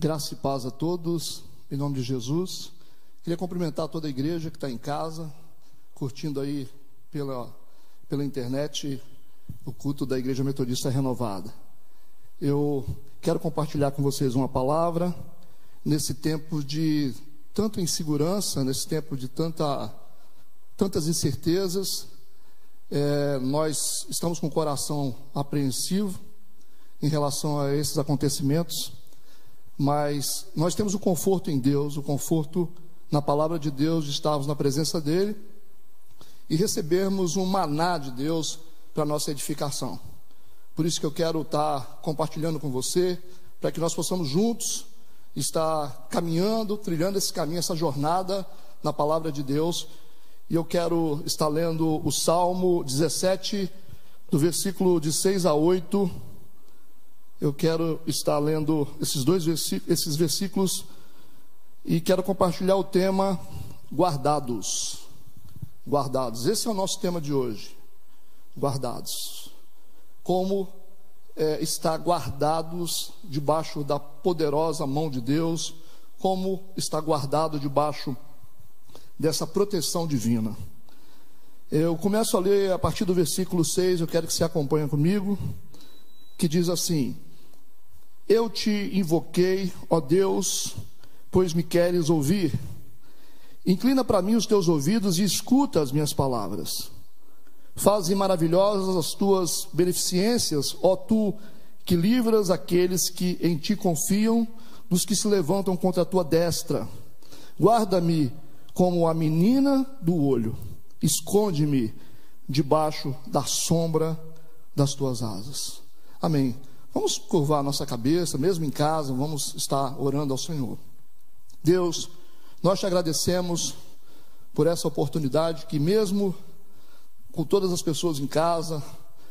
Graça e paz a todos, em nome de Jesus. Queria cumprimentar toda a igreja que está em casa, curtindo aí pela, pela internet o culto da Igreja Metodista Renovada. Eu quero compartilhar com vocês uma palavra nesse tempo de tanta insegurança, nesse tempo de tanta, tantas incertezas. É, nós estamos com o coração apreensivo em relação a esses acontecimentos mas nós temos o conforto em Deus, o conforto na palavra de Deus, de estarmos na presença dEle e recebermos um maná de Deus para nossa edificação. Por isso que eu quero estar compartilhando com você, para que nós possamos juntos estar caminhando, trilhando esse caminho, essa jornada na palavra de Deus. E eu quero estar lendo o Salmo 17, do versículo de 6 a 8 eu quero estar lendo esses dois versículos, esses versículos e quero compartilhar o tema guardados. Guardados. Esse é o nosso tema de hoje. Guardados. Como é, estar guardados debaixo da poderosa mão de Deus, como está guardado debaixo dessa proteção divina. Eu começo a ler a partir do versículo 6, eu quero que você acompanhe comigo, que diz assim: eu te invoquei, ó Deus, pois me queres ouvir. Inclina para mim os teus ouvidos e escuta as minhas palavras. Faze maravilhosas as tuas beneficências, ó tu que livras aqueles que em ti confiam, dos que se levantam contra a tua destra. Guarda-me como a menina do olho, esconde-me debaixo da sombra das tuas asas. Amém. Vamos curvar nossa cabeça, mesmo em casa, vamos estar orando ao Senhor. Deus, nós te agradecemos por essa oportunidade que, mesmo com todas as pessoas em casa,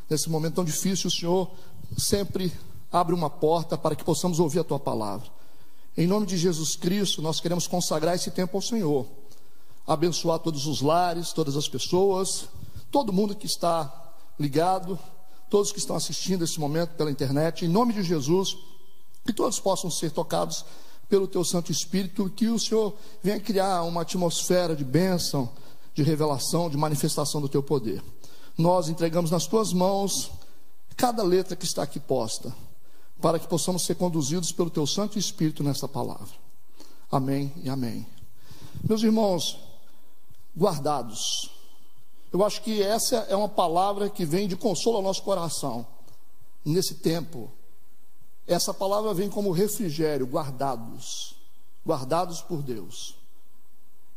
nesse momento tão difícil, o Senhor sempre abre uma porta para que possamos ouvir a tua palavra. Em nome de Jesus Cristo, nós queremos consagrar esse tempo ao Senhor, abençoar todos os lares, todas as pessoas, todo mundo que está ligado todos que estão assistindo esse momento pela internet, em nome de Jesus, que todos possam ser tocados pelo Teu Santo Espírito, que o Senhor venha criar uma atmosfera de bênção, de revelação, de manifestação do Teu poder. Nós entregamos nas Tuas mãos cada letra que está aqui posta, para que possamos ser conduzidos pelo Teu Santo Espírito nesta palavra. Amém e amém. Meus irmãos, guardados eu acho que essa é uma palavra que vem de consolo ao nosso coração nesse tempo. Essa palavra vem como refrigério, guardados, guardados por Deus.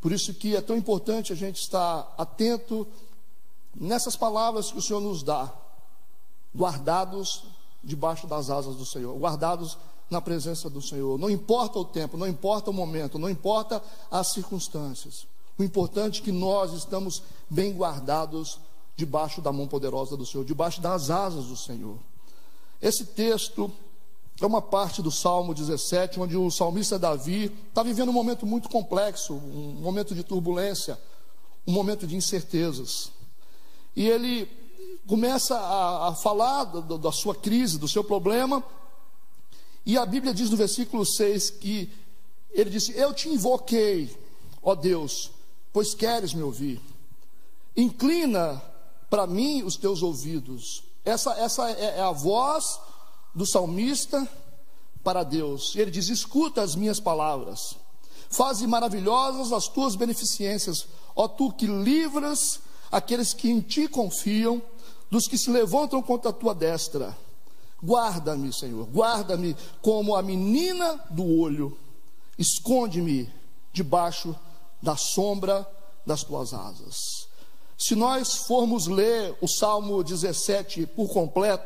Por isso que é tão importante a gente estar atento nessas palavras que o Senhor nos dá, guardados debaixo das asas do Senhor, guardados na presença do Senhor. Não importa o tempo, não importa o momento, não importa as circunstâncias. O importante é que nós estamos bem guardados debaixo da mão poderosa do Senhor, debaixo das asas do Senhor. Esse texto é uma parte do Salmo 17, onde o salmista Davi está vivendo um momento muito complexo, um momento de turbulência, um momento de incertezas. E ele começa a, a falar da, da sua crise, do seu problema, e a Bíblia diz no versículo 6 que ele disse: Eu te invoquei, ó Deus, pois queres me ouvir. Inclina para mim os teus ouvidos. Essa, essa é, é a voz do salmista para Deus. E ele diz: Escuta as minhas palavras. Faze maravilhosas as tuas beneficências, ó tu que livras aqueles que em ti confiam, dos que se levantam contra a tua destra. Guarda-me, Senhor, guarda-me como a menina do olho, esconde-me debaixo da sombra das tuas asas. Se nós formos ler o Salmo 17 por completo,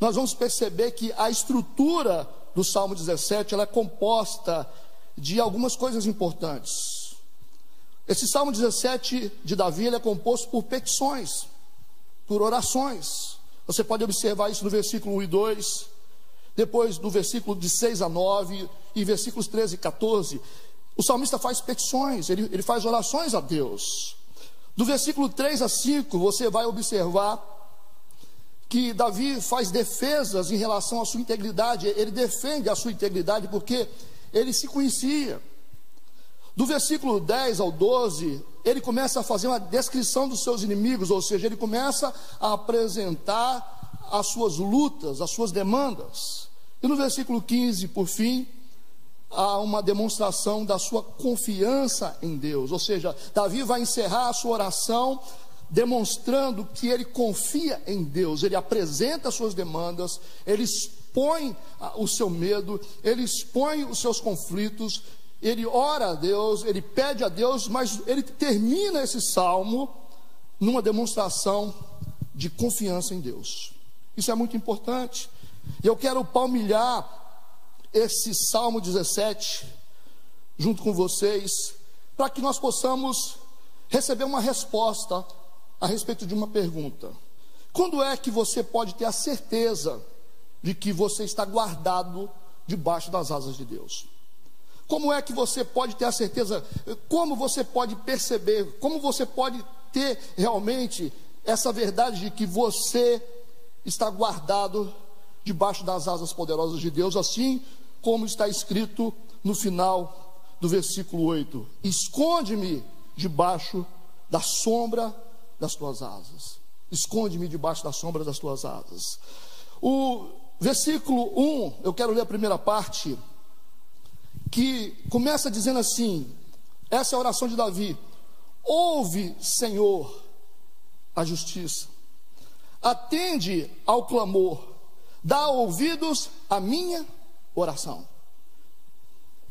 nós vamos perceber que a estrutura do Salmo 17 ela é composta de algumas coisas importantes. Esse Salmo 17 de Davi é composto por petições, por orações. Você pode observar isso no versículo 1 e 2, depois do versículo de 6 a 9 e versículos 13 e 14. O salmista faz petições, ele, ele faz orações a Deus. Do versículo 3 a 5, você vai observar que Davi faz defesas em relação à sua integridade, ele defende a sua integridade porque ele se conhecia. Do versículo 10 ao 12, ele começa a fazer uma descrição dos seus inimigos, ou seja, ele começa a apresentar as suas lutas, as suas demandas. E no versículo 15, por fim, há uma demonstração da sua confiança em Deus, ou seja, Davi vai encerrar a sua oração demonstrando que ele confia em Deus, ele apresenta as suas demandas, ele expõe o seu medo, ele expõe os seus conflitos, ele ora a Deus, ele pede a Deus, mas ele termina esse salmo numa demonstração de confiança em Deus. Isso é muito importante. E eu quero palmilhar esse Salmo 17 junto com vocês, para que nós possamos receber uma resposta a respeito de uma pergunta. Quando é que você pode ter a certeza de que você está guardado debaixo das asas de Deus? Como é que você pode ter a certeza? Como você pode perceber? Como você pode ter realmente essa verdade de que você está guardado debaixo das asas poderosas de Deus, assim como está escrito no final do versículo 8: Esconde-me debaixo da sombra das tuas asas. Esconde-me debaixo da sombra das tuas asas. O versículo 1, eu quero ler a primeira parte, que começa dizendo assim: essa é a oração de Davi. Ouve, Senhor, a justiça. Atende ao clamor. Dá ouvidos à minha oração.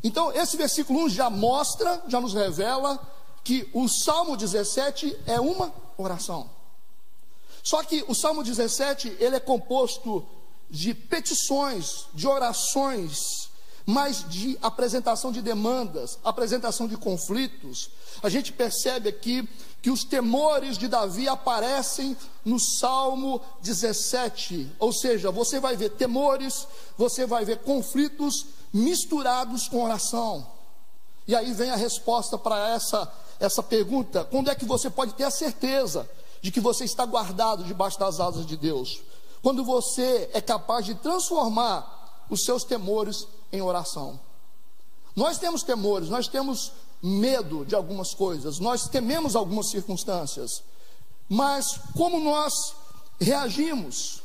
Então, esse versículo 1 já mostra, já nos revela que o Salmo 17 é uma oração. Só que o Salmo 17, ele é composto de petições, de orações, mas de apresentação de demandas, apresentação de conflitos. A gente percebe aqui que os temores de Davi aparecem no Salmo 17. Ou seja, você vai ver temores, você vai ver conflitos misturados com oração. E aí vem a resposta para essa essa pergunta: quando é que você pode ter a certeza de que você está guardado debaixo das asas de Deus? Quando você é capaz de transformar os seus temores em oração. Nós temos temores, nós temos medo de algumas coisas, nós tememos algumas circunstâncias, mas como nós reagimos?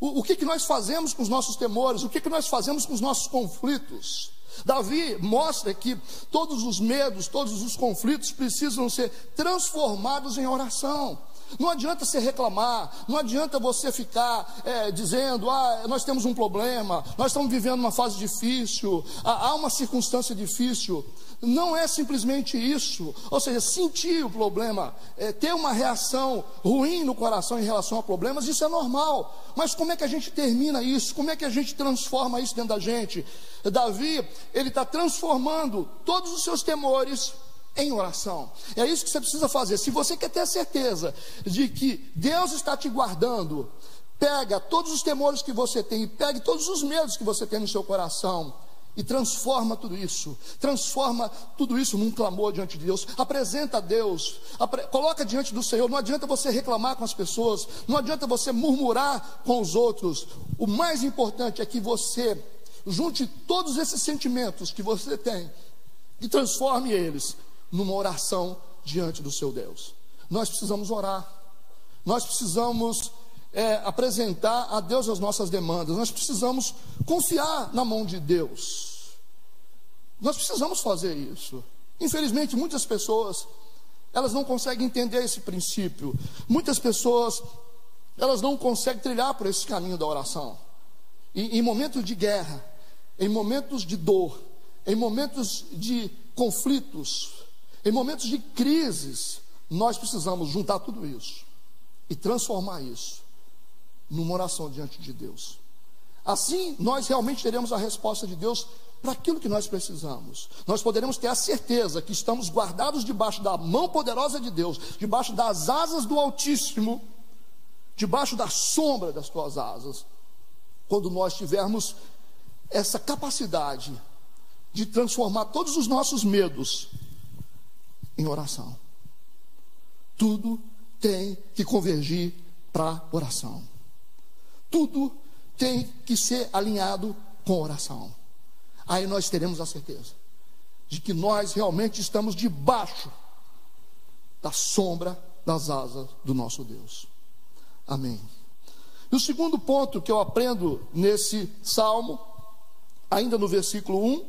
O, o que, que nós fazemos com os nossos temores? O que, que nós fazemos com os nossos conflitos? Davi mostra que todos os medos, todos os conflitos precisam ser transformados em oração. Não adianta você reclamar, não adianta você ficar é, dizendo, ah, nós temos um problema, nós estamos vivendo uma fase difícil, há uma circunstância difícil. Não é simplesmente isso, ou seja, sentir o problema, é, ter uma reação ruim no coração em relação a problemas, isso é normal. Mas como é que a gente termina isso? Como é que a gente transforma isso dentro da gente? Davi, ele está transformando todos os seus temores em oração. É isso que você precisa fazer. Se você quer ter certeza de que Deus está te guardando, pega todos os temores que você tem, pegue todos os medos que você tem no seu coração e transforma tudo isso, transforma tudo isso num clamor diante de Deus, apresenta a Deus, apre coloca diante do Senhor. Não adianta você reclamar com as pessoas, não adianta você murmurar com os outros. O mais importante é que você junte todos esses sentimentos que você tem e transforme eles numa oração diante do seu Deus. Nós precisamos orar, nós precisamos é, apresentar a Deus as nossas demandas, nós precisamos confiar na mão de Deus. Nós precisamos fazer isso. Infelizmente, muitas pessoas elas não conseguem entender esse princípio. Muitas pessoas elas não conseguem trilhar por esse caminho da oração. E, em momentos de guerra, em momentos de dor, em momentos de conflitos, em momentos de crises, nós precisamos juntar tudo isso e transformar isso numa oração diante de Deus. Assim, nós realmente teremos a resposta de Deus para aquilo que nós precisamos. Nós poderemos ter a certeza que estamos guardados debaixo da mão poderosa de Deus, debaixo das asas do Altíssimo, debaixo da sombra das tuas asas, quando nós tivermos essa capacidade de transformar todos os nossos medos em oração. Tudo tem que convergir para oração. Tudo tem que ser alinhado com oração. Aí nós teremos a certeza de que nós realmente estamos debaixo da sombra das asas do nosso Deus. Amém. E o segundo ponto que eu aprendo nesse salmo, ainda no versículo 1,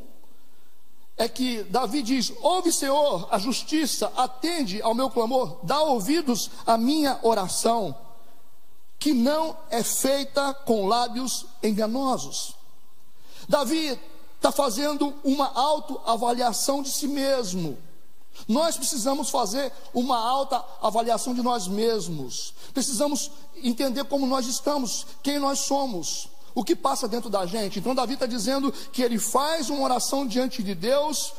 é que Davi diz: Ouve, Senhor, a justiça, atende ao meu clamor, dá ouvidos à minha oração, que não é feita com lábios enganosos. Davi está fazendo uma autoavaliação de si mesmo. Nós precisamos fazer uma alta avaliação de nós mesmos. Precisamos entender como nós estamos, quem nós somos, o que passa dentro da gente. Então, Davi está dizendo que ele faz uma oração diante de Deus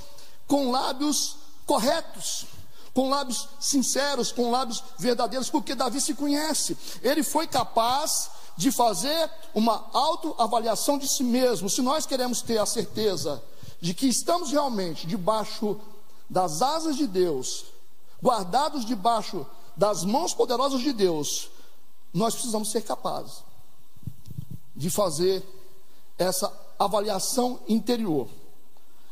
com lábios corretos, com lábios sinceros, com lábios verdadeiros, porque Davi se conhece. Ele foi capaz de fazer uma autoavaliação de si mesmo. Se nós queremos ter a certeza de que estamos realmente debaixo das asas de Deus, guardados debaixo das mãos poderosas de Deus, nós precisamos ser capazes de fazer essa avaliação interior.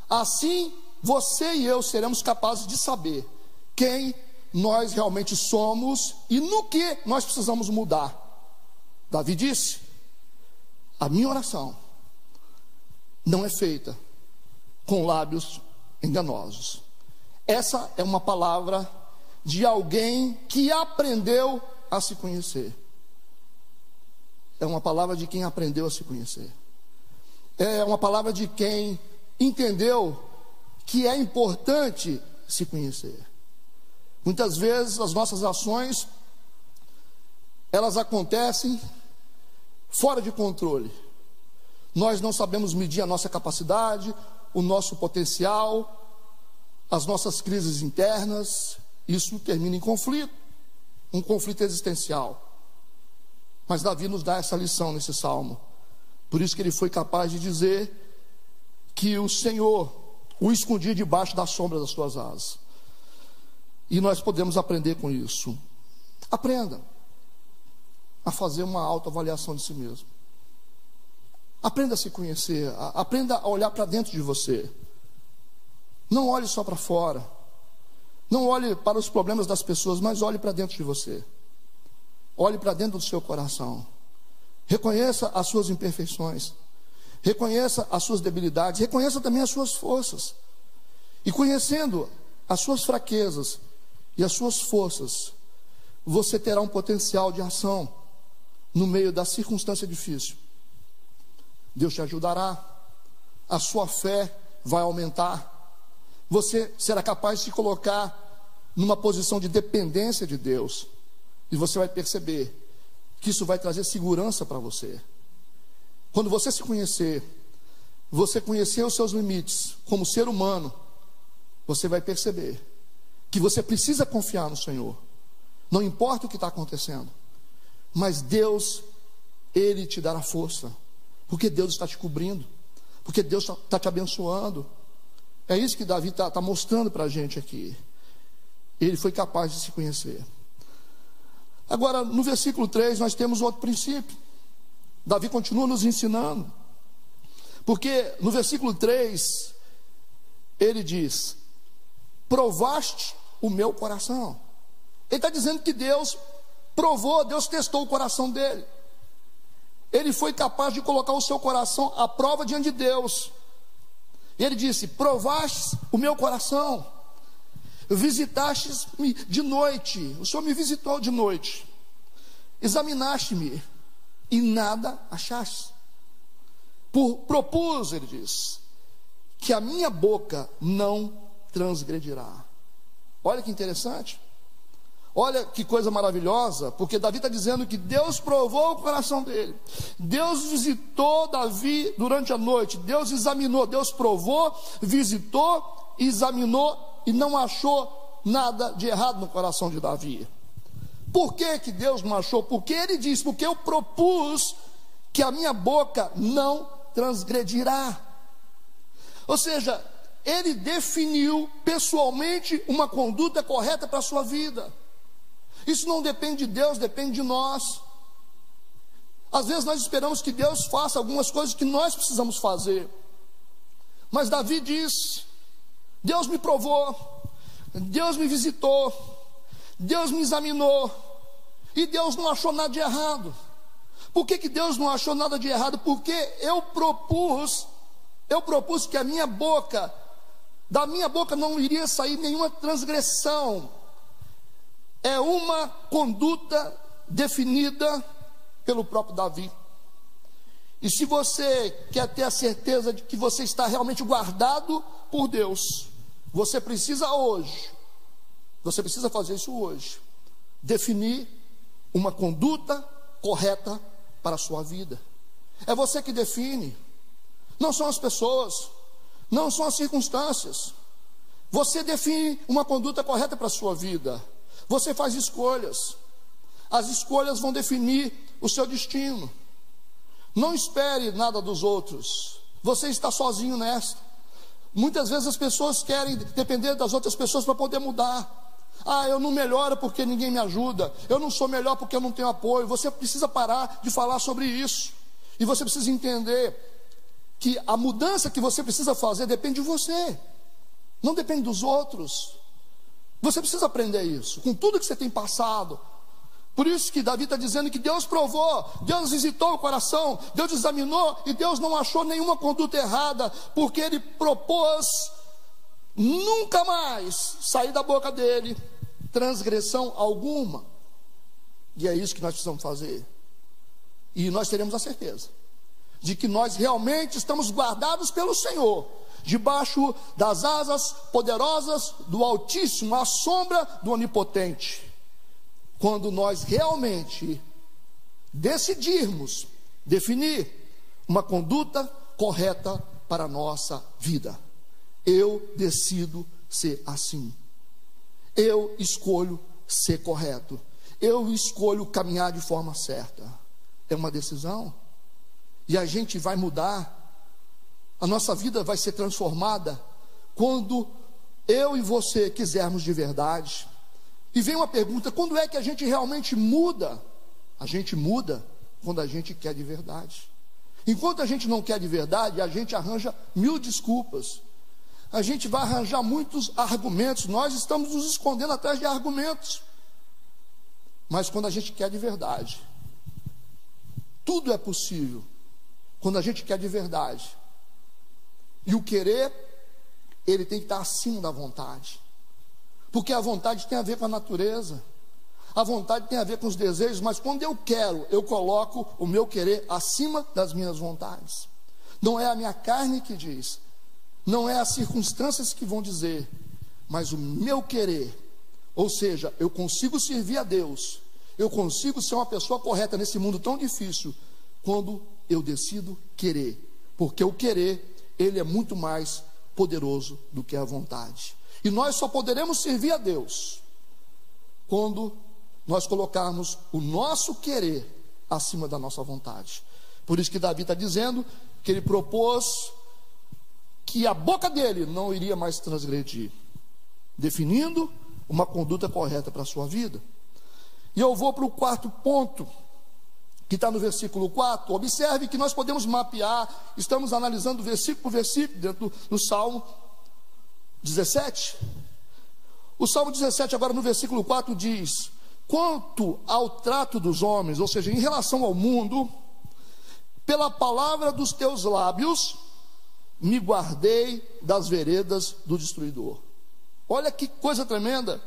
Assim, você e eu seremos capazes de saber quem nós realmente somos e no que nós precisamos mudar. Davi disse: A minha oração não é feita com lábios enganosos. Essa é uma palavra de alguém que aprendeu a se conhecer. É uma palavra de quem aprendeu a se conhecer. É uma palavra de quem entendeu que é importante se conhecer. Muitas vezes as nossas ações elas acontecem fora de controle. Nós não sabemos medir a nossa capacidade, o nosso potencial, as nossas crises internas, isso termina em conflito, um conflito existencial. Mas Davi nos dá essa lição nesse salmo. Por isso que ele foi capaz de dizer que o Senhor o escondia debaixo da sombra das suas asas. E nós podemos aprender com isso. Aprenda a fazer uma autoavaliação de si mesmo. Aprenda a se conhecer, aprenda a olhar para dentro de você. Não olhe só para fora. Não olhe para os problemas das pessoas, mas olhe para dentro de você. Olhe para dentro do seu coração. Reconheça as suas imperfeições. Reconheça as suas debilidades. Reconheça também as suas forças. E conhecendo as suas fraquezas e as suas forças, você terá um potencial de ação no meio da circunstância difícil. Deus te ajudará. A sua fé vai aumentar você será capaz de se colocar numa posição de dependência de Deus. E você vai perceber que isso vai trazer segurança para você. Quando você se conhecer, você conhecer os seus limites como ser humano, você vai perceber que você precisa confiar no Senhor. Não importa o que está acontecendo, mas Deus, Ele te dará força, porque Deus está te cobrindo, porque Deus está te abençoando. É isso que Davi está tá mostrando para a gente aqui. Ele foi capaz de se conhecer. Agora, no versículo 3, nós temos outro princípio. Davi continua nos ensinando. Porque no versículo 3, ele diz: Provaste o meu coração. Ele está dizendo que Deus provou, Deus testou o coração dele. Ele foi capaz de colocar o seu coração à prova diante de Deus. E ele disse: Provastes o meu coração, visitastes-me de noite, o Senhor me visitou de noite, examinaste-me e nada achaste. Por, propus, ele diz, que a minha boca não transgredirá. Olha que interessante. Olha que coisa maravilhosa, porque Davi está dizendo que Deus provou o coração dele. Deus visitou Davi durante a noite. Deus examinou, Deus provou, visitou, examinou e não achou nada de errado no coração de Davi. Por que, que Deus não achou? Porque ele diz: Porque eu propus que a minha boca não transgredirá. Ou seja, ele definiu pessoalmente uma conduta correta para a sua vida. Isso não depende de Deus, depende de nós. Às vezes nós esperamos que Deus faça algumas coisas que nós precisamos fazer. Mas Davi diz: Deus me provou, Deus me visitou, Deus me examinou, e Deus não achou nada de errado. Por que, que Deus não achou nada de errado? Porque eu propus, eu propus que a minha boca, da minha boca não iria sair nenhuma transgressão. É uma conduta definida pelo próprio Davi. E se você quer ter a certeza de que você está realmente guardado por Deus, você precisa hoje, você precisa fazer isso hoje, definir uma conduta correta para a sua vida. É você que define, não são as pessoas, não são as circunstâncias. Você define uma conduta correta para a sua vida. Você faz escolhas. As escolhas vão definir o seu destino. Não espere nada dos outros. Você está sozinho nesta. Muitas vezes as pessoas querem depender das outras pessoas para poder mudar. Ah, eu não melhoro porque ninguém me ajuda. Eu não sou melhor porque eu não tenho apoio. Você precisa parar de falar sobre isso. E você precisa entender que a mudança que você precisa fazer depende de você. Não depende dos outros. Você precisa aprender isso. Com tudo que você tem passado, por isso que Davi está dizendo que Deus provou, Deus visitou o coração, Deus examinou e Deus não achou nenhuma conduta errada, porque ele propôs nunca mais sair da boca dele transgressão alguma. E é isso que nós precisamos fazer. E nós teremos a certeza de que nós realmente estamos guardados pelo Senhor, debaixo das asas poderosas do Altíssimo, à sombra do Onipotente quando nós realmente decidirmos definir uma conduta correta para a nossa vida. Eu decido ser assim. Eu escolho ser correto. Eu escolho caminhar de forma certa. É uma decisão. E a gente vai mudar. A nossa vida vai ser transformada quando eu e você quisermos de verdade e vem uma pergunta: quando é que a gente realmente muda? A gente muda quando a gente quer de verdade. Enquanto a gente não quer de verdade, a gente arranja mil desculpas. A gente vai arranjar muitos argumentos. Nós estamos nos escondendo atrás de argumentos. Mas quando a gente quer de verdade, tudo é possível. Quando a gente quer de verdade. E o querer, ele tem que estar acima da vontade. Porque a vontade tem a ver com a natureza. A vontade tem a ver com os desejos, mas quando eu quero, eu coloco o meu querer acima das minhas vontades. Não é a minha carne que diz, não é as circunstâncias que vão dizer, mas o meu querer. Ou seja, eu consigo servir a Deus, eu consigo ser uma pessoa correta nesse mundo tão difícil, quando eu decido querer, porque o querer, ele é muito mais poderoso do que a vontade. E nós só poderemos servir a Deus quando nós colocarmos o nosso querer acima da nossa vontade. Por isso que Davi está dizendo que ele propôs que a boca dele não iria mais transgredir, definindo uma conduta correta para a sua vida. E eu vou para o quarto ponto, que está no versículo 4. Observe que nós podemos mapear, estamos analisando versículo por versículo, dentro do, do Salmo 17. O Salmo 17, agora no versículo 4, diz: Quanto ao trato dos homens, ou seja, em relação ao mundo, pela palavra dos teus lábios, me guardei das veredas do destruidor. Olha que coisa tremenda.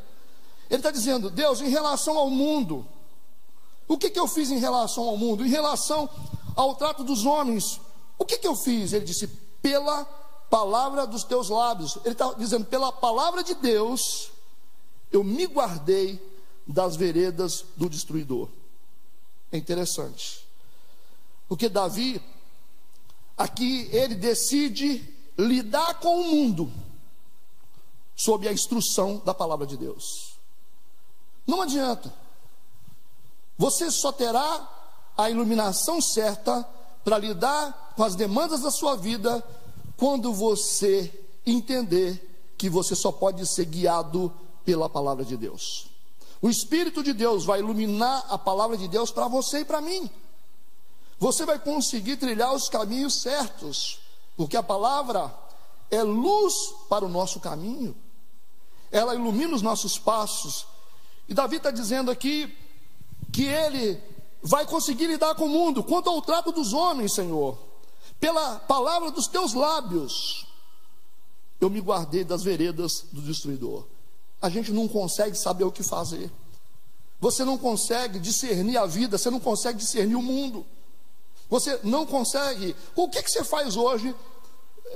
Ele está dizendo, Deus, em relação ao mundo, o que, que eu fiz em relação ao mundo? Em relação ao trato dos homens, o que, que eu fiz? Ele disse, pela palavra dos teus lábios. Ele está dizendo, pela palavra de Deus, eu me guardei das veredas do destruidor. É interessante. Porque Davi, aqui ele decide lidar com o mundo sob a instrução da palavra de Deus. Não adianta. Você só terá a iluminação certa para lidar com as demandas da sua vida quando você entender que você só pode ser guiado pela palavra de Deus. O Espírito de Deus vai iluminar a palavra de Deus para você e para mim. você vai conseguir trilhar os caminhos certos, porque a palavra é luz para o nosso caminho, ela ilumina os nossos passos. E Davi está dizendo aqui que ele vai conseguir lidar com o mundo, quanto ao trato dos homens, Senhor, pela palavra dos teus lábios, eu me guardei das veredas do destruidor. A gente não consegue saber o que fazer. Você não consegue discernir a vida, você não consegue discernir o mundo. Você não consegue. O que, que você faz hoje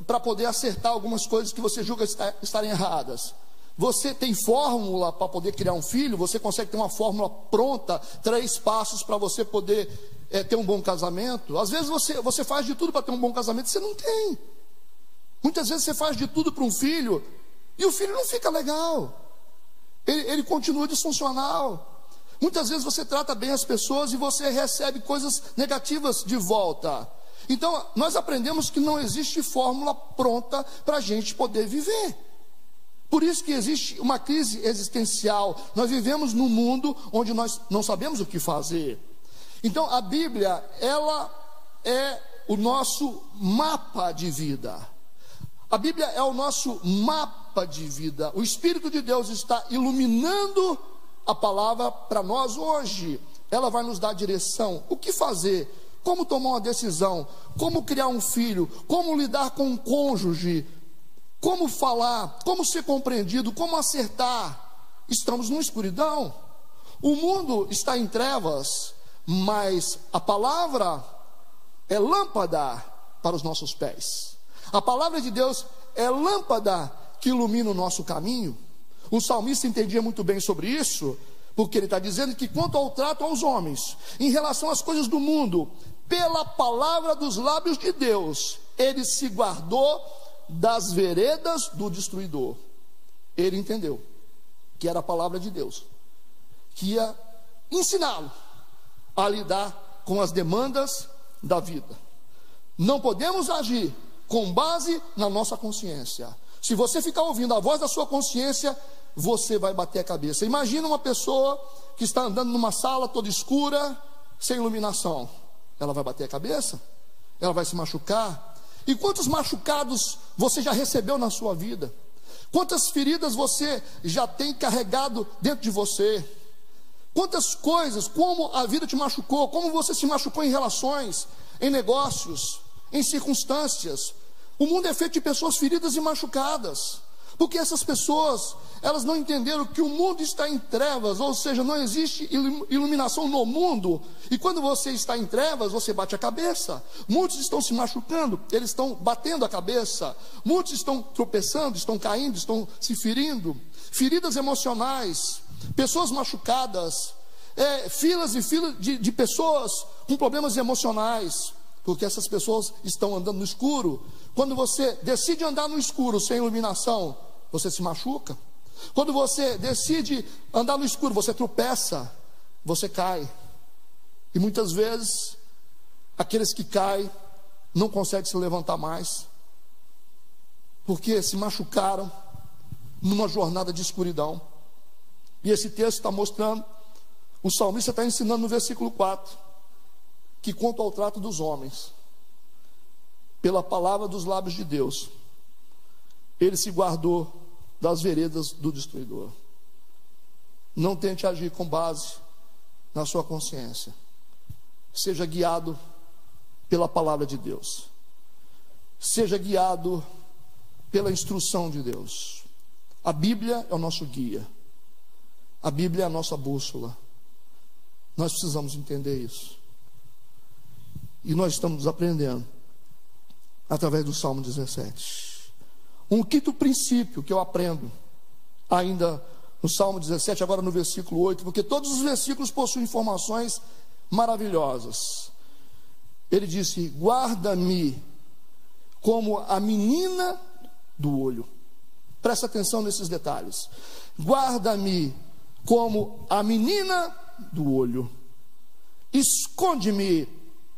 para poder acertar algumas coisas que você julga estarem erradas? Você tem fórmula para poder criar um filho? Você consegue ter uma fórmula pronta, três passos para você poder é, ter um bom casamento? Às vezes você, você faz de tudo para ter um bom casamento, você não tem. Muitas vezes você faz de tudo para um filho e o filho não fica legal, ele, ele continua disfuncional. Muitas vezes você trata bem as pessoas e você recebe coisas negativas de volta. Então, nós aprendemos que não existe fórmula pronta para a gente poder viver. Por isso que existe uma crise existencial. Nós vivemos num mundo onde nós não sabemos o que fazer. Então, a Bíblia, ela é o nosso mapa de vida. A Bíblia é o nosso mapa de vida. O Espírito de Deus está iluminando a palavra para nós hoje. Ela vai nos dar direção. O que fazer? Como tomar uma decisão? Como criar um filho? Como lidar com um cônjuge? Como falar? Como ser compreendido? Como acertar? Estamos numa escuridão. O mundo está em trevas, mas a palavra é lâmpada para os nossos pés. A palavra de Deus é lâmpada que ilumina o nosso caminho. O salmista entendia muito bem sobre isso, porque ele está dizendo que quanto ao trato aos homens, em relação às coisas do mundo, pela palavra dos lábios de Deus, ele se guardou das veredas do destruidor. Ele entendeu que era a palavra de Deus, que ia ensiná-lo a lidar com as demandas da vida. Não podemos agir com base na nossa consciência. Se você ficar ouvindo a voz da sua consciência, você vai bater a cabeça. Imagina uma pessoa que está andando numa sala toda escura, sem iluminação. Ela vai bater a cabeça? Ela vai se machucar? E quantos machucados você já recebeu na sua vida? Quantas feridas você já tem carregado dentro de você? Quantas coisas, como a vida te machucou, como você se machucou em relações, em negócios, em circunstâncias. O mundo é feito de pessoas feridas e machucadas. Porque essas pessoas, elas não entenderam que o mundo está em trevas, ou seja, não existe iluminação no mundo. E quando você está em trevas, você bate a cabeça. Muitos estão se machucando, eles estão batendo a cabeça. Muitos estão tropeçando, estão caindo, estão se ferindo. Feridas emocionais, pessoas machucadas, é, filas e filas de, de pessoas com problemas emocionais porque essas pessoas estão andando no escuro. Quando você decide andar no escuro sem iluminação, você se machuca. Quando você decide andar no escuro, você tropeça, você cai. E muitas vezes, aqueles que caem não conseguem se levantar mais, porque se machucaram numa jornada de escuridão. E esse texto está mostrando, o salmista está ensinando no versículo 4, que quanto ao trato dos homens, pela palavra dos lábios de Deus, ele se guardou das veredas do destruidor. Não tente agir com base na sua consciência. Seja guiado pela palavra de Deus. Seja guiado pela instrução de Deus. A Bíblia é o nosso guia. A Bíblia é a nossa bússola. Nós precisamos entender isso. E nós estamos aprendendo através do Salmo 17. Um quinto princípio que eu aprendo, ainda no Salmo 17, agora no versículo 8, porque todos os versículos possuem informações maravilhosas. Ele disse: Guarda-me como a menina do olho. Presta atenção nesses detalhes. Guarda-me como a menina do olho. Esconde-me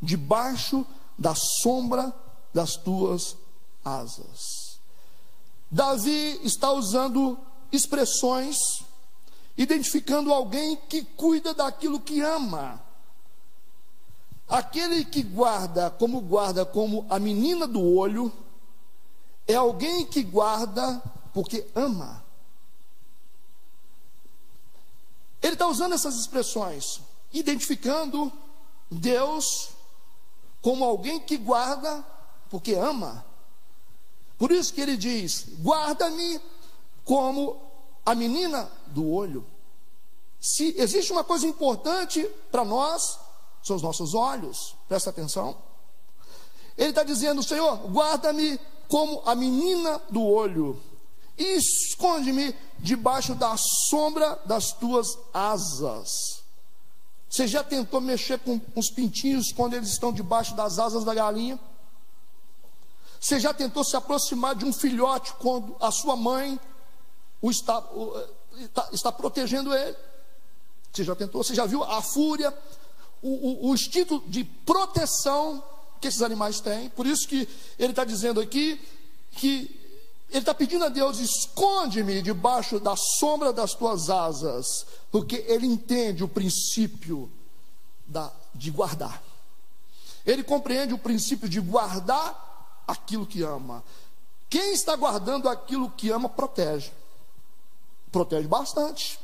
debaixo da sombra das tuas asas. Davi está usando expressões identificando alguém que cuida daquilo que ama. Aquele que guarda como guarda como a menina do olho, é alguém que guarda porque ama. Ele está usando essas expressões, identificando Deus como alguém que guarda porque ama. Por isso que ele diz: guarda-me como a menina do olho. Se existe uma coisa importante para nós, são os nossos olhos, presta atenção. Ele está dizendo: Senhor, guarda-me como a menina do olho, e esconde-me debaixo da sombra das tuas asas. Você já tentou mexer com os pintinhos quando eles estão debaixo das asas da galinha? Você já tentou se aproximar de um filhote quando a sua mãe o está, o, está, está, protegendo ele? Você já tentou? Você já viu a fúria, o, o, o instinto de proteção que esses animais têm? Por isso que ele está dizendo aqui que ele está pedindo a Deus: esconde-me debaixo da sombra das tuas asas, porque ele entende o princípio da, de guardar. Ele compreende o princípio de guardar aquilo que ama. Quem está guardando aquilo que ama, protege. Protege bastante.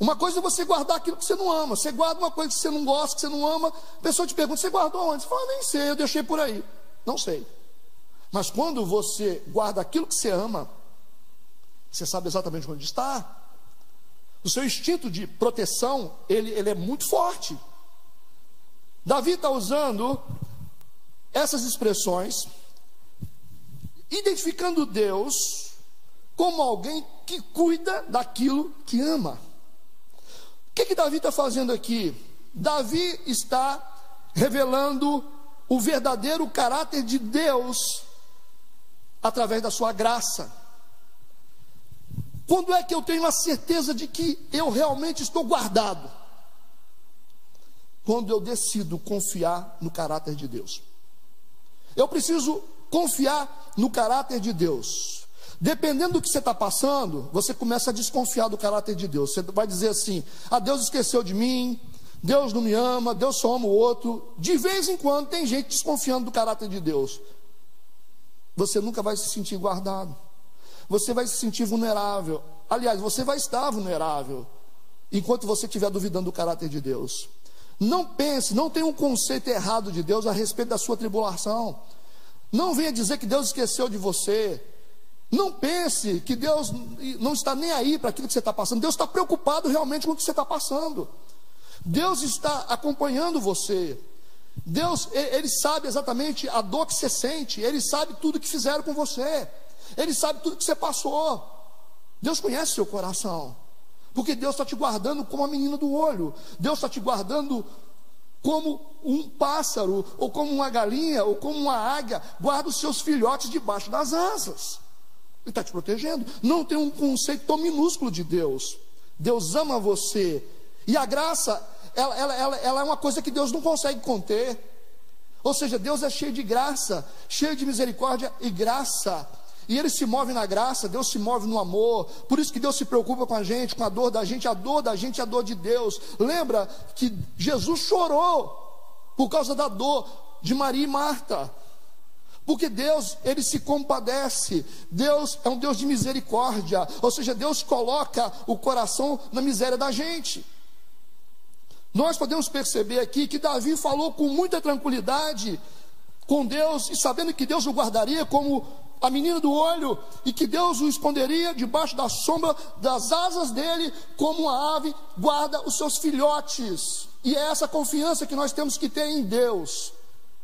Uma coisa é você guardar aquilo que você não ama. Você guarda uma coisa que você não gosta, que você não ama. A pessoa te pergunta: você guardou onde? Você fala: nem sei, eu deixei por aí. Não sei. Mas quando você guarda aquilo que você ama, você sabe exatamente onde está. O seu instinto de proteção, ele, ele é muito forte. Davi está usando essas expressões, identificando Deus como alguém que cuida daquilo que ama. O que, que Davi está fazendo aqui? Davi está revelando o verdadeiro caráter de Deus através da sua graça. Quando é que eu tenho a certeza de que eu realmente estou guardado? Quando eu decido confiar no caráter de Deus. Eu preciso confiar no caráter de Deus. Dependendo do que você está passando, você começa a desconfiar do caráter de Deus. Você vai dizer assim: ah, Deus esqueceu de mim, Deus não me ama, Deus só ama o outro. De vez em quando tem gente desconfiando do caráter de Deus você nunca vai se sentir guardado. Você vai se sentir vulnerável. Aliás, você vai estar vulnerável enquanto você estiver duvidando do caráter de Deus. Não pense, não tenha um conceito errado de Deus a respeito da sua tribulação. Não venha dizer que Deus esqueceu de você. Não pense que Deus não está nem aí para aquilo que você está passando. Deus está preocupado realmente com o que você está passando. Deus está acompanhando você. Deus, Ele sabe exatamente a dor que você sente, Ele sabe tudo que fizeram com você, Ele sabe tudo que você passou. Deus conhece seu coração, porque Deus está te guardando como a menina do olho, Deus está te guardando como um pássaro, ou como uma galinha, ou como uma águia, guarda os seus filhotes debaixo das asas. Ele está te protegendo. Não tem um conceito tão minúsculo de Deus. Deus ama você. E a graça ela, ela, ela, ela é uma coisa que Deus não consegue conter. Ou seja, Deus é cheio de graça, cheio de misericórdia e graça. E ele se move na graça, Deus se move no amor. Por isso que Deus se preocupa com a gente, com a dor da gente. A dor da gente é a dor de Deus. Lembra que Jesus chorou por causa da dor de Maria e Marta. Porque Deus, ele se compadece. Deus é um Deus de misericórdia. Ou seja, Deus coloca o coração na miséria da gente. Nós podemos perceber aqui que Davi falou com muita tranquilidade com Deus e sabendo que Deus o guardaria como a menina do olho e que Deus o esconderia debaixo da sombra das asas dele, como uma ave guarda os seus filhotes. E é essa confiança que nós temos que ter em Deus,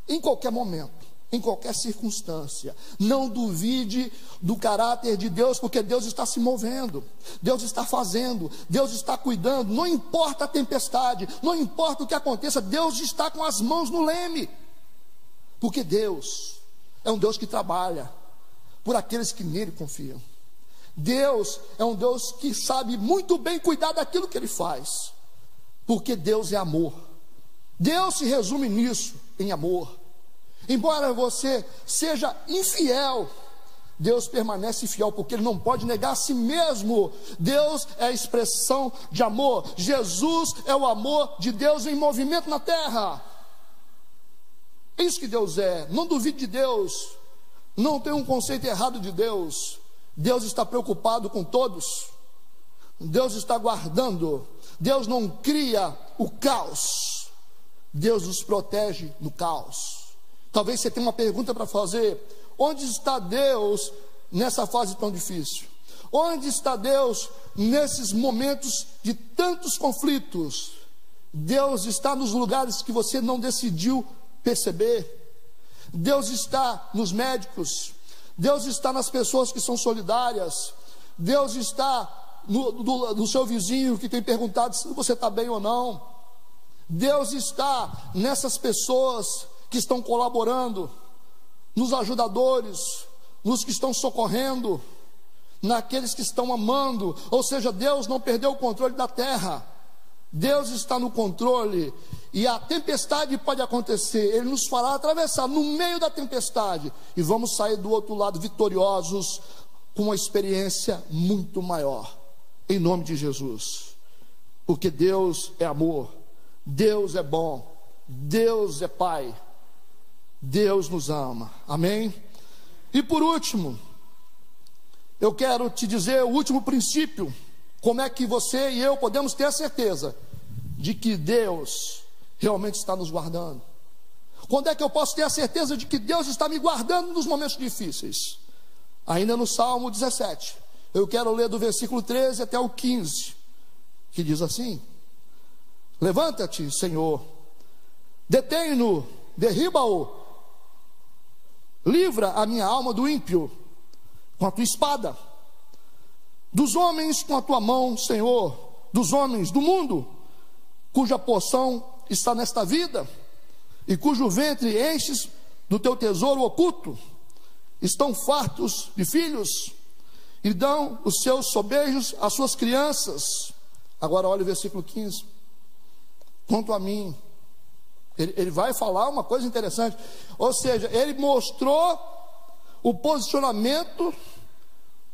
em qualquer momento em qualquer circunstância. Não duvide do caráter de Deus, porque Deus está se movendo, Deus está fazendo, Deus está cuidando. Não importa a tempestade, não importa o que aconteça, Deus está com as mãos no leme, porque Deus é um Deus que trabalha por aqueles que nele confiam. Deus é um Deus que sabe muito bem cuidar daquilo que ele faz, porque Deus é amor. Deus se resume nisso, em amor. Embora você seja infiel, Deus permanece fiel porque Ele não pode negar a si mesmo. Deus é a expressão de amor. Jesus é o amor de Deus em movimento na terra. É isso que Deus é. Não duvide de Deus. Não tenha um conceito errado de Deus. Deus está preocupado com todos. Deus está guardando. Deus não cria o caos. Deus nos protege no caos. Talvez você tenha uma pergunta para fazer: onde está Deus nessa fase tão difícil? Onde está Deus nesses momentos de tantos conflitos? Deus está nos lugares que você não decidiu perceber. Deus está nos médicos. Deus está nas pessoas que são solidárias. Deus está no, no, no seu vizinho que tem perguntado se você está bem ou não. Deus está nessas pessoas que estão colaborando, nos ajudadores, nos que estão socorrendo, naqueles que estão amando. Ou seja, Deus não perdeu o controle da terra. Deus está no controle e a tempestade pode acontecer, Ele nos fará atravessar no meio da tempestade e vamos sair do outro lado vitoriosos com uma experiência muito maior, em nome de Jesus, porque Deus é amor, Deus é bom, Deus é Pai, Deus nos ama, amém? E por último, eu quero te dizer o último princípio como é que você e eu podemos ter a certeza de que Deus realmente está nos guardando? Quando é que eu posso ter a certeza de que Deus está me guardando nos momentos difíceis? Ainda no Salmo 17, eu quero ler do versículo 13 até o 15, que diz assim: Levanta-te, Senhor, detém-no, derriba-o, livra a minha alma do ímpio com a tua espada dos homens com a tua mão, Senhor, dos homens do mundo, cuja porção está nesta vida, e cujo ventre enches do teu tesouro oculto, estão fartos de filhos, e dão os seus sobejos às suas crianças. Agora olha o versículo 15. Quanto a mim, ele, ele vai falar uma coisa interessante, ou seja, ele mostrou o posicionamento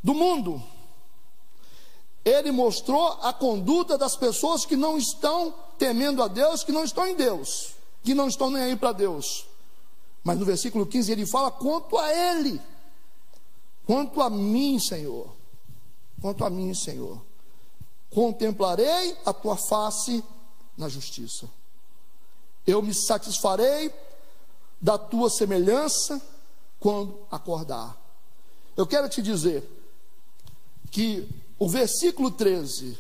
do mundo ele mostrou a conduta das pessoas que não estão temendo a Deus, que não estão em Deus, que não estão nem aí para Deus. Mas no versículo 15 ele fala quanto a ele, quanto a mim, Senhor, quanto a mim, Senhor, contemplarei a tua face na justiça. Eu me satisfarei da tua semelhança quando acordar. Eu quero te dizer que o versículo 13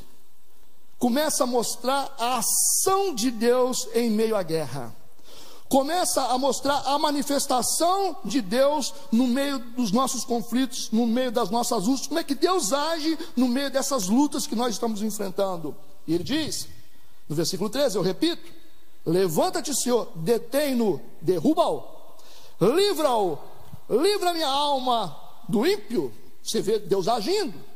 começa a mostrar a ação de Deus em meio à guerra. Começa a mostrar a manifestação de Deus no meio dos nossos conflitos, no meio das nossas lutas. Como é que Deus age no meio dessas lutas que nós estamos enfrentando? E ele diz, no versículo 13, eu repito: Levanta-te, Senhor, detém-no, derruba-o, livra-o, livra minha alma do ímpio. Você vê Deus agindo.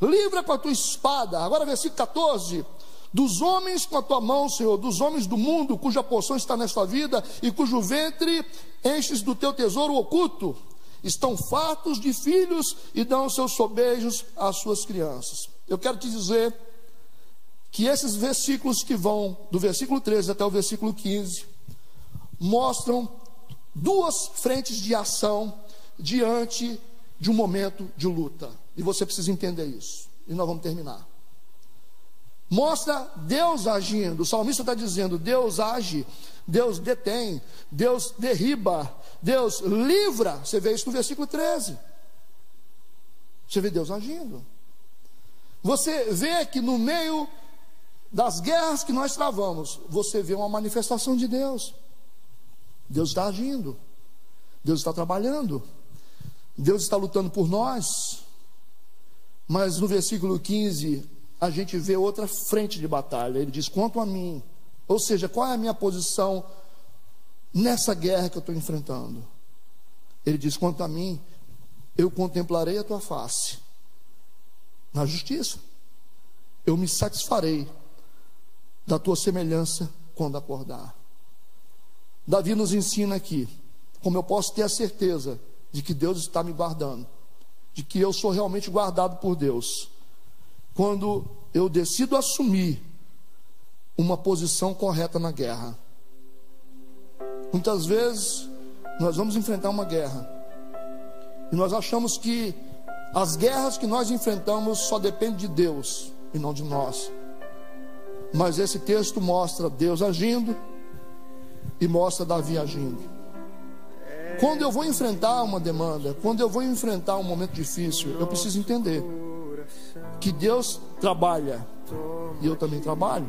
Livra com a tua espada. Agora, versículo 14. Dos homens com a tua mão, Senhor, dos homens do mundo, cuja porção está nesta vida e cujo ventre enches do teu tesouro oculto, estão fartos de filhos e dão seus sobejos às suas crianças. Eu quero te dizer que esses versículos que vão do versículo 13 até o versículo 15 mostram duas frentes de ação diante de um momento de luta. E você precisa entender isso. E nós vamos terminar. Mostra Deus agindo. O salmista está dizendo: Deus age, Deus detém, Deus derriba, Deus livra. Você vê isso no versículo 13. Você vê Deus agindo. Você vê que no meio das guerras que nós travamos, você vê uma manifestação de Deus. Deus está agindo, Deus está trabalhando, Deus está lutando por nós. Mas no versículo 15, a gente vê outra frente de batalha. Ele diz: quanto a mim, ou seja, qual é a minha posição nessa guerra que eu estou enfrentando? Ele diz: quanto a mim, eu contemplarei a tua face na justiça, eu me satisfarei da tua semelhança quando acordar. Davi nos ensina aqui como eu posso ter a certeza de que Deus está me guardando de que eu sou realmente guardado por Deus. Quando eu decido assumir uma posição correta na guerra. Muitas vezes nós vamos enfrentar uma guerra e nós achamos que as guerras que nós enfrentamos só dependem de Deus e não de nós. Mas esse texto mostra Deus agindo e mostra Davi agindo. Quando eu vou enfrentar uma demanda, quando eu vou enfrentar um momento difícil, eu preciso entender que Deus trabalha e eu também trabalho.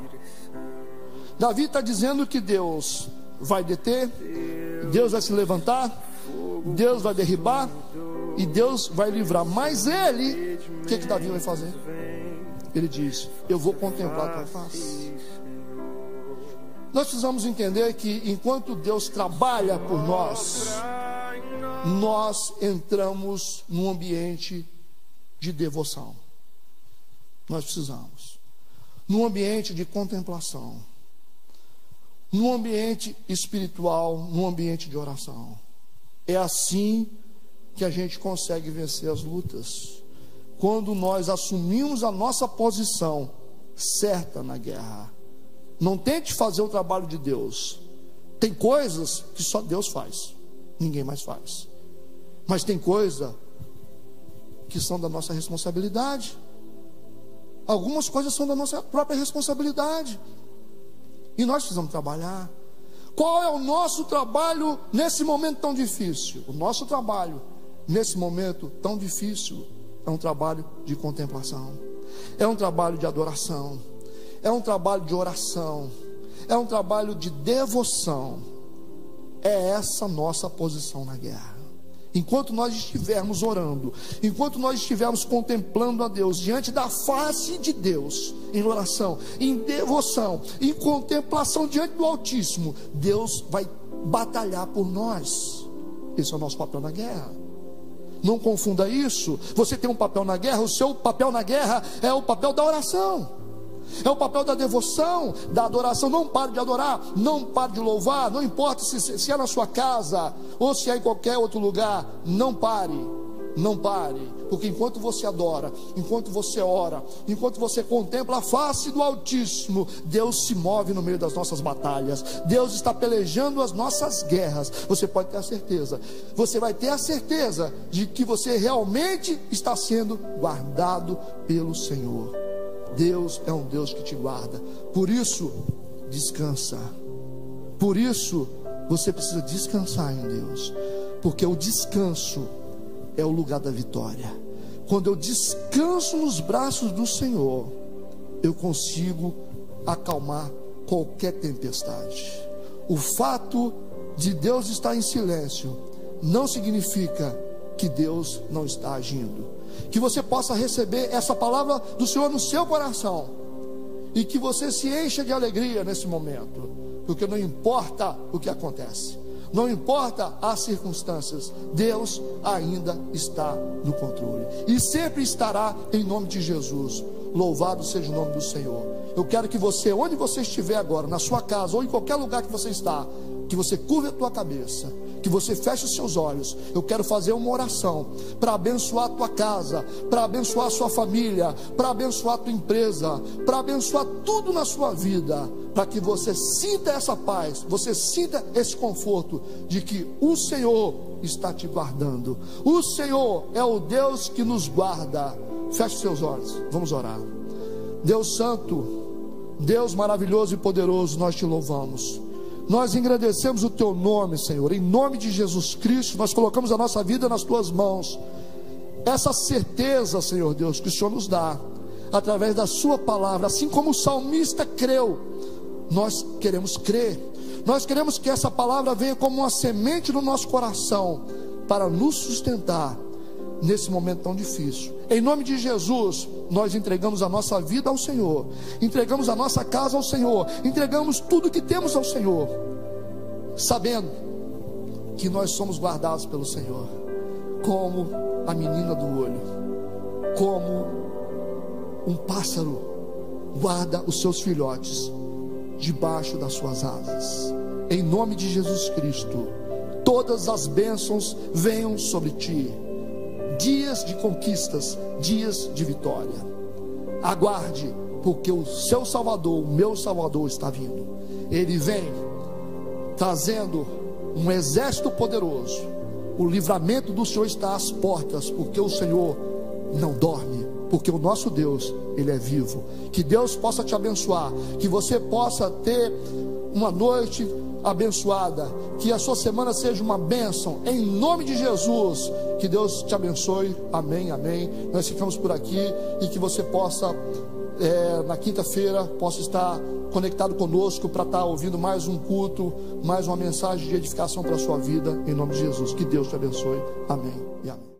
Davi está dizendo que Deus vai deter, Deus vai se levantar, Deus vai derribar e Deus vai livrar. Mas ele, o que, que Davi vai fazer? Ele diz: Eu vou contemplar a tua face. Nós precisamos entender que enquanto Deus trabalha por nós, nós entramos num ambiente de devoção. Nós precisamos. Num ambiente de contemplação. Num ambiente espiritual, num ambiente de oração. É assim que a gente consegue vencer as lutas. Quando nós assumimos a nossa posição certa na guerra. Não tente fazer o trabalho de Deus. Tem coisas que só Deus faz, ninguém mais faz. Mas tem coisa que são da nossa responsabilidade. Algumas coisas são da nossa própria responsabilidade. E nós precisamos trabalhar. Qual é o nosso trabalho nesse momento tão difícil? O nosso trabalho nesse momento tão difícil é um trabalho de contemplação, é um trabalho de adoração, é um trabalho de oração, é um trabalho de devoção. É essa nossa posição na guerra. Enquanto nós estivermos orando, enquanto nós estivermos contemplando a Deus diante da face de Deus, em oração, em devoção, em contemplação diante do Altíssimo, Deus vai batalhar por nós. Esse é o nosso papel na guerra. Não confunda isso. Você tem um papel na guerra, o seu papel na guerra é o papel da oração. É o papel da devoção, da adoração. Não pare de adorar, não pare de louvar. Não importa se, se é na sua casa ou se é em qualquer outro lugar. Não pare, não pare. Porque enquanto você adora, enquanto você ora, enquanto você contempla a face do Altíssimo, Deus se move no meio das nossas batalhas. Deus está pelejando as nossas guerras. Você pode ter a certeza. Você vai ter a certeza de que você realmente está sendo guardado pelo Senhor. Deus é um Deus que te guarda. Por isso, descansa. Por isso, você precisa descansar em Deus. Porque o descanso é o lugar da vitória. Quando eu descanso nos braços do Senhor, eu consigo acalmar qualquer tempestade. O fato de Deus estar em silêncio não significa que Deus não está agindo que você possa receber essa palavra do Senhor no seu coração e que você se encha de alegria nesse momento, porque não importa o que acontece, não importa as circunstâncias, Deus ainda está no controle e sempre estará em nome de Jesus. Louvado seja o nome do Senhor. Eu quero que você, onde você estiver agora, na sua casa ou em qualquer lugar que você está, que você curva a tua cabeça que você feche os seus olhos. Eu quero fazer uma oração para abençoar a tua casa, para abençoar a sua família, para abençoar a tua empresa, para abençoar tudo na sua vida, para que você sinta essa paz, você sinta esse conforto de que o Senhor está te guardando. O Senhor é o Deus que nos guarda. Feche seus olhos, vamos orar. Deus Santo, Deus maravilhoso e poderoso, nós te louvamos. Nós engrandecemos o teu nome, Senhor. Em nome de Jesus Cristo, nós colocamos a nossa vida nas tuas mãos. Essa certeza, Senhor Deus, que o Senhor nos dá, através da Sua palavra, assim como o salmista creu, nós queremos crer. Nós queremos que essa palavra venha como uma semente no nosso coração, para nos sustentar nesse momento tão difícil. Em nome de Jesus, nós entregamos a nossa vida ao Senhor, entregamos a nossa casa ao Senhor, entregamos tudo que temos ao Senhor, sabendo que nós somos guardados pelo Senhor, como a menina do olho, como um pássaro guarda os seus filhotes debaixo das suas asas. Em nome de Jesus Cristo, todas as bênçãos venham sobre ti dias de conquistas, dias de vitória. Aguarde, porque o seu Salvador, o meu Salvador está vindo. Ele vem trazendo um exército poderoso. O livramento do Senhor está às portas, porque o Senhor não dorme, porque o nosso Deus, ele é vivo. Que Deus possa te abençoar, que você possa ter uma noite abençoada, que a sua semana seja uma bênção, em nome de Jesus. Que Deus te abençoe, amém, amém. Nós ficamos por aqui e que você possa, é, na quinta-feira, possa estar conectado conosco para estar ouvindo mais um culto, mais uma mensagem de edificação para a sua vida, em nome de Jesus. Que Deus te abençoe, amém e amém.